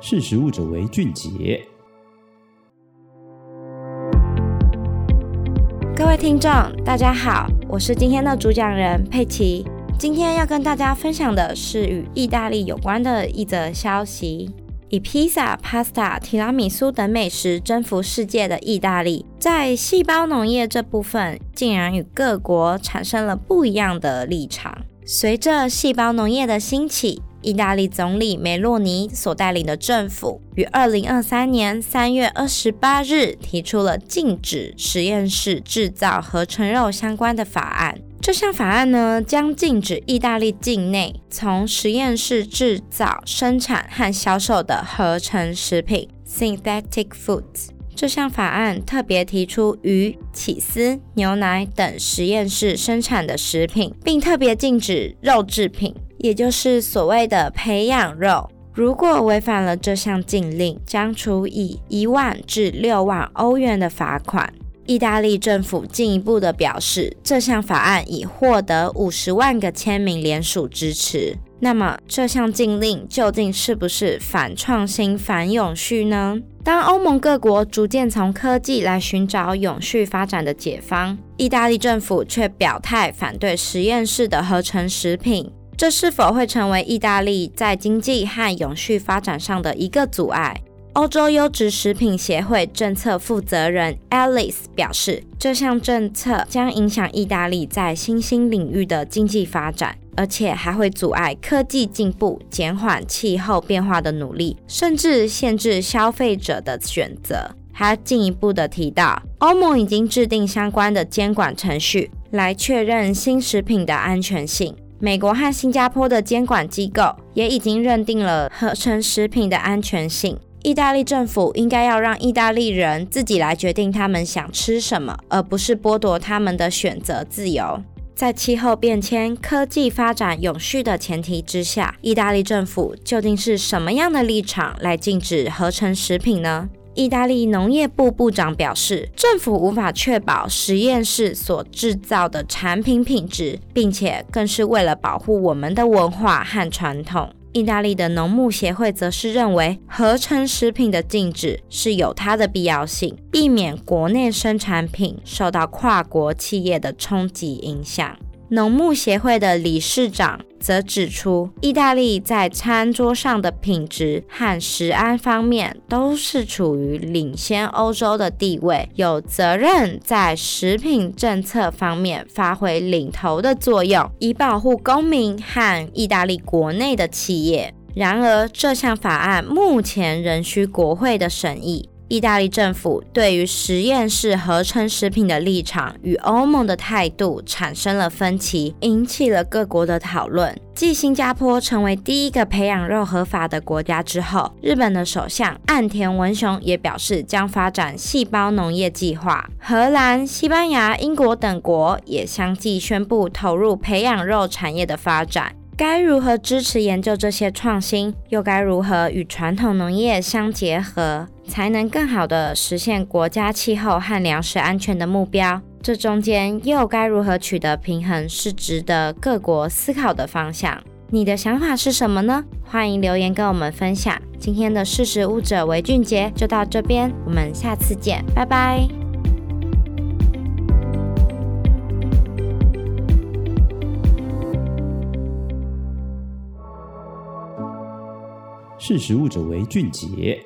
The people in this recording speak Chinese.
识食物者为俊杰。各位听众，大家好，我是今天的主讲人佩奇。今天要跟大家分享的是与意大利有关的一则消息。以披萨、pasta、提拉米苏等美食征服世界的意大利，在细胞农业这部分，竟然与各国产生了不一样的立场。随着细胞农业的兴起，意大利总理梅洛尼所带领的政府于二零二三年三月二十八日提出了禁止实验室制造合成肉相关的法案。这项法案呢，将禁止意大利境内从实验室制造、生产和销售的合成食品 （synthetic foods）。这项法案特别提出鱼、起司、牛奶等实验室生产的食品，并特别禁止肉制品，也就是所谓的培养肉。如果违反了这项禁令，将处以一万至六万欧元的罚款。意大利政府进一步的表示，这项法案已获得五十万个签名联署支持。那么，这项禁令究竟是不是反创新、反永续呢？当欧盟各国逐渐从科技来寻找永续发展的解方，意大利政府却表态反对实验室的合成食品，这是否会成为意大利在经济和永续发展上的一个阻碍？欧洲优质食品协会政策负责人 Alice 表示，这项政策将影响意大利在新兴领域的经济发展，而且还会阻碍科技进步、减缓气候变化的努力，甚至限制消费者的选择。还进一步的提到，欧盟已经制定相关的监管程序来确认新食品的安全性。美国和新加坡的监管机构也已经认定了合成食品的安全性。意大利政府应该要让意大利人自己来决定他们想吃什么，而不是剥夺他们的选择自由。在气候变迁、科技发展永续的前提之下，意大利政府究竟是什么样的立场来禁止合成食品呢？意大利农业部部长表示，政府无法确保实验室所制造的产品品质，并且更是为了保护我们的文化和传统。意大利的农牧协会则是认为，合成食品的禁止是有它的必要性，避免国内生产品受到跨国企业的冲击影响。农牧协会的理事长则指出，意大利在餐桌上的品质和食安方面都是处于领先欧洲的地位，有责任在食品政策方面发挥领头的作用，以保护公民和意大利国内的企业。然而，这项法案目前仍需国会的审议。意大利政府对于实验室合成食品的立场与欧盟的态度产生了分歧，引起了各国的讨论。继新加坡成为第一个培养肉合法的国家之后，日本的首相岸田文雄也表示将发展细胞农业计划。荷兰、西班牙、英国等国也相继宣布投入培养肉产业的发展。该如何支持研究这些创新，又该如何与传统农业相结合，才能更好地实现国家气候和粮食安全的目标？这中间又该如何取得平衡，是值得各国思考的方向。你的想法是什么呢？欢迎留言跟我们分享。今天的识食物者为俊杰就到这边，我们下次见，拜拜。识时务者为俊杰。